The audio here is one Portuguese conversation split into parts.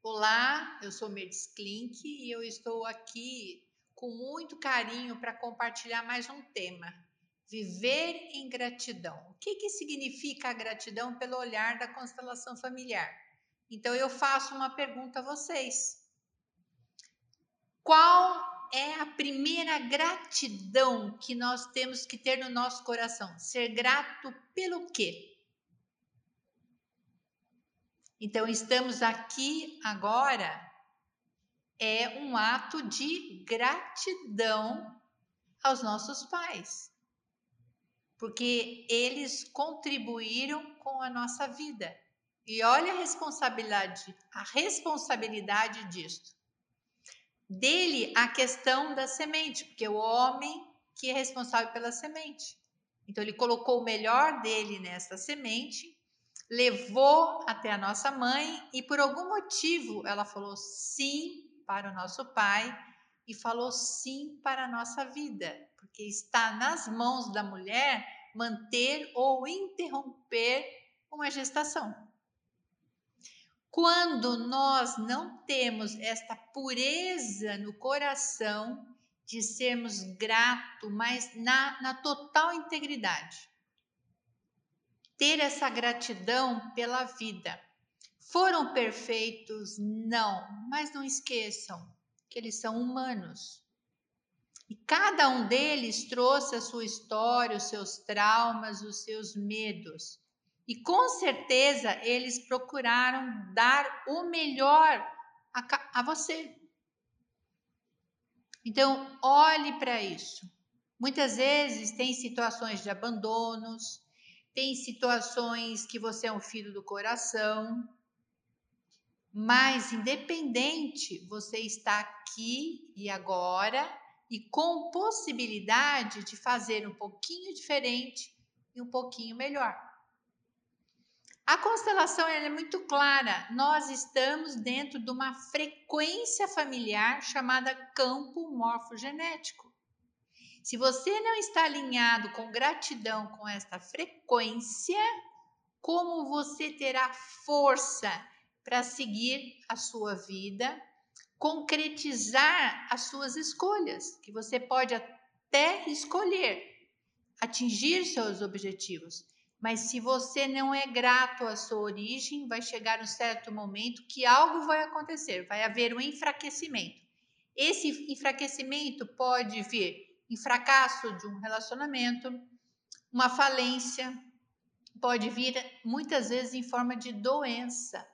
Olá, eu sou Mercedes Klink e eu estou aqui com muito carinho para compartilhar mais um tema: viver em gratidão. O que, que significa a gratidão pelo olhar da constelação familiar? Então eu faço uma pergunta a vocês. Qual é a primeira gratidão que nós temos que ter no nosso coração? Ser grato pelo quê? Então, estamos aqui agora, é um ato de gratidão aos nossos pais, porque eles contribuíram com a nossa vida. E olha a responsabilidade, a responsabilidade disto. Dele a questão da semente, porque o homem que é responsável pela semente. Então ele colocou o melhor dele nessa semente levou até a nossa mãe e por algum motivo ela falou sim para o nosso pai e falou sim para a nossa vida, porque está nas mãos da mulher manter ou interromper uma gestação. Quando nós não temos esta pureza no coração de sermos gratos, mas na, na total integridade, ter essa gratidão pela vida. Foram perfeitos? Não, mas não esqueçam que eles são humanos. E cada um deles trouxe a sua história, os seus traumas, os seus medos. E com certeza eles procuraram dar o melhor a, a você. Então, olhe para isso. Muitas vezes tem situações de abandonos, tem situações que você é um filho do coração, mas independente, você está aqui e agora e com possibilidade de fazer um pouquinho diferente e um pouquinho melhor. A constelação é muito clara. Nós estamos dentro de uma frequência familiar chamada campo morfogenético. Se você não está alinhado com gratidão com esta frequência, como você terá força para seguir a sua vida, concretizar as suas escolhas, que você pode até escolher atingir seus objetivos. Mas se você não é grato à sua origem, vai chegar um certo momento que algo vai acontecer, vai haver um enfraquecimento. Esse enfraquecimento pode vir em fracasso de um relacionamento, uma falência, pode vir muitas vezes em forma de doença.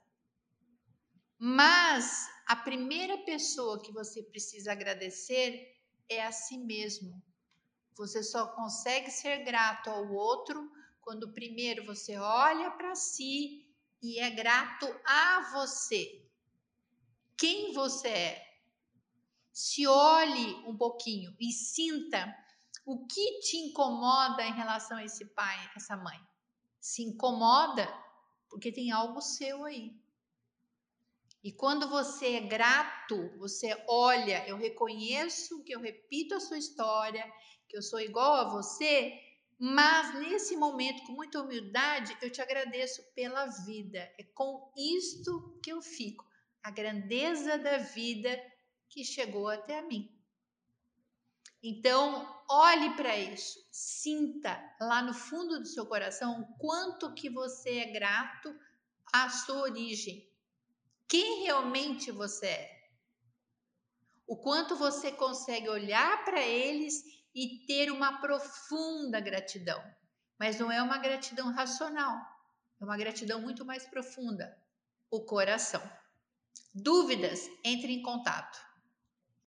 Mas a primeira pessoa que você precisa agradecer é a si mesmo. Você só consegue ser grato ao outro quando primeiro você olha para si e é grato a você. Quem você é? Se olhe um pouquinho e sinta o que te incomoda em relação a esse pai, essa mãe. Se incomoda porque tem algo seu aí. E quando você é grato, você olha, eu reconheço que eu repito a sua história, que eu sou igual a você, mas nesse momento, com muita humildade, eu te agradeço pela vida. É com isto que eu fico. A grandeza da vida que chegou até mim. Então, olhe para isso, sinta lá no fundo do seu coração o quanto que você é grato à sua origem. Quem realmente você é? O quanto você consegue olhar para eles e ter uma profunda gratidão. Mas não é uma gratidão racional, é uma gratidão muito mais profunda, o coração. Dúvidas? Entre em contato.